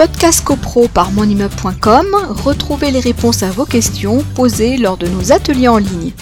Podcast CoPro par monimmeuble.com, retrouvez les réponses à vos questions posées lors de nos ateliers en ligne.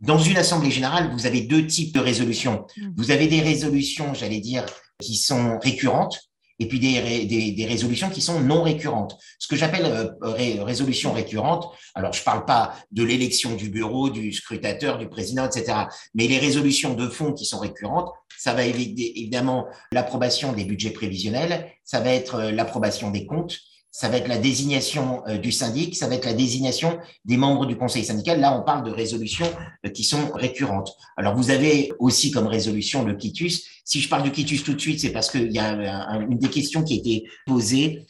Dans une assemblée générale, vous avez deux types de résolutions. Mm. Vous avez des résolutions, j'allais dire, qui sont récurrentes, et puis des, ré- des, des résolutions qui sont non récurrentes. Ce que j'appelle euh, ré- résolution récurrente, alors je parle pas de l'élection du bureau, du scrutateur, du président, etc. Mais les résolutions de fond qui sont récurrentes, ça va évidemment l'approbation des budgets prévisionnels, ça va être euh, l'approbation des comptes, ça va être la désignation euh, du syndic, ça va être la désignation des membres du conseil syndical. Là, on parle de résolutions euh, qui sont récurrentes. Alors, vous avez aussi comme résolution le quitus. Si je parle du quitus tout de suite, c'est parce qu'il y a un- une des questions qui a été posée.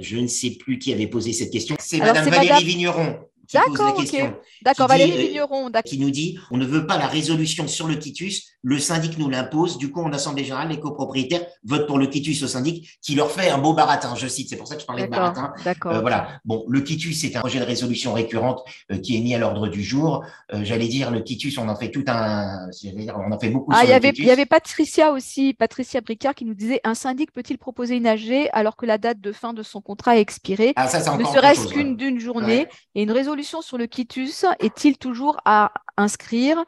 Je ne sais plus qui avait posé cette question. C'est Madame Valérie Madame- Vigneron D'accord, ok. D'accord, Valérie euh, Vigneron, d'accord. Qui nous dit, on ne veut pas la résolution sur le quitus, le syndic nous l'impose. Du coup, en assemblée générale, les copropriétaires votent pour le quitus au syndic, qui leur fait un beau baratin. Je cite, c'est pour ça que je parlais de D'accord, baratin. d'accord. Euh, voilà. Bon, le quitus, c'est un projet de résolution récurrente euh, qui est mis à l'ordre du jour. Euh, J'allais dire, le quitus, on en fait tout un. dire, on en fait beaucoup Ah, sur il y avait, quitus. il y avait Patricia aussi, Patricia Bricard qui nous disait un syndic peut-il proposer une AG alors que la date de fin de son contrat est expirée, Ah, ça, c'est ne serait-ce qu'une ouais. d'une journée Ouais. Et une résolution sur le quitus est-il toujours à inscrire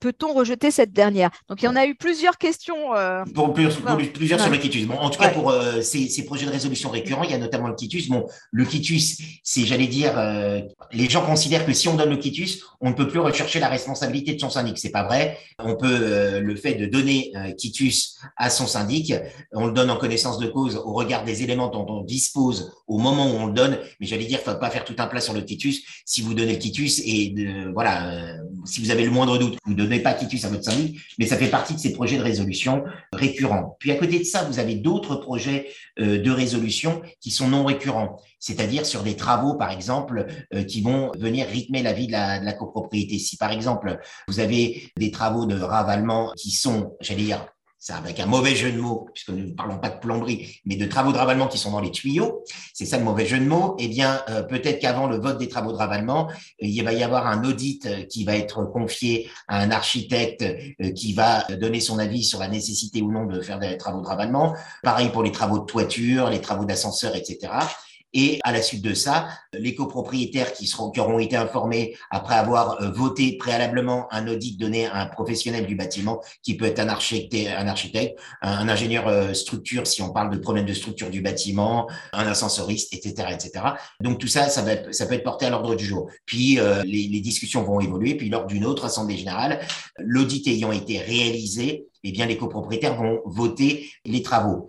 Peut-on rejeter cette dernière? Donc il y en a eu plusieurs questions. euh, plus- Ouais. plusieurs sur le quitus. Bon, en tout cas, Ouais. pour euh, ces, ces projets de résolution récurrents, il y a notamment le quitus. Bon, le quitus, c'est, j'allais dire, euh, les gens considèrent que si on donne le quitus, on ne peut plus rechercher la responsabilité de son syndic. C'est pas vrai. On peut le fait de donner quitus à son syndic, on le donne en connaissance de cause au regard des éléments dont on dispose au moment où on le donne. Mais j'allais dire, faut pas faire tout un plat sur le quitus. Si vous donnez le quitus et voilà, si vous avez le moindre doute, vous donnez pas quitus à votre syndic, mais ça fait partie de ces projets de résolution récurrents. Puis à côté de ça, vous avez d'autres projets euh, de résolution qui sont non récurrents, c'est-à-dire sur des travaux, par exemple, euh, qui vont venir rythmer la vie de la, de la copropriété. Si par exemple, vous avez des travaux de ravalement qui sont, j'allais dire, c'est avec un mauvais jeu de mots, puisque nous ne parlons pas de plomberie, mais de travaux de ravalement qui sont dans les tuyaux, c'est ça le mauvais jeu de mots, eh bien, euh, peut-être qu'avant le vote des travaux de ravalement, euh, il va y avoir un audit euh, qui va être confié à un architecte qui va donner son avis sur la nécessité ou non de faire des travaux de ravalement. Pareil pour les travaux de toiture, les travaux d'ascenseur, etc. Et à la suite de ça, les copropriétaires qui seront, qui auront été informés après avoir euh, voté préalablement un audit donné à un professionnel du bâtiment, qui peut être un architecte, un architecte, un ingénieur euh, structure, si on parle de problème de structure du bâtiment, un ascensoriste, etc., etc. Donc tout ça, ça, va ça peut être porté à l'ordre du jour. Puis euh, les, les discussions vont évoluer. Puis lors d'une autre assemblée générale, l'audit ayant été réalisé, eh bien les copropriétaires vont voter les travaux.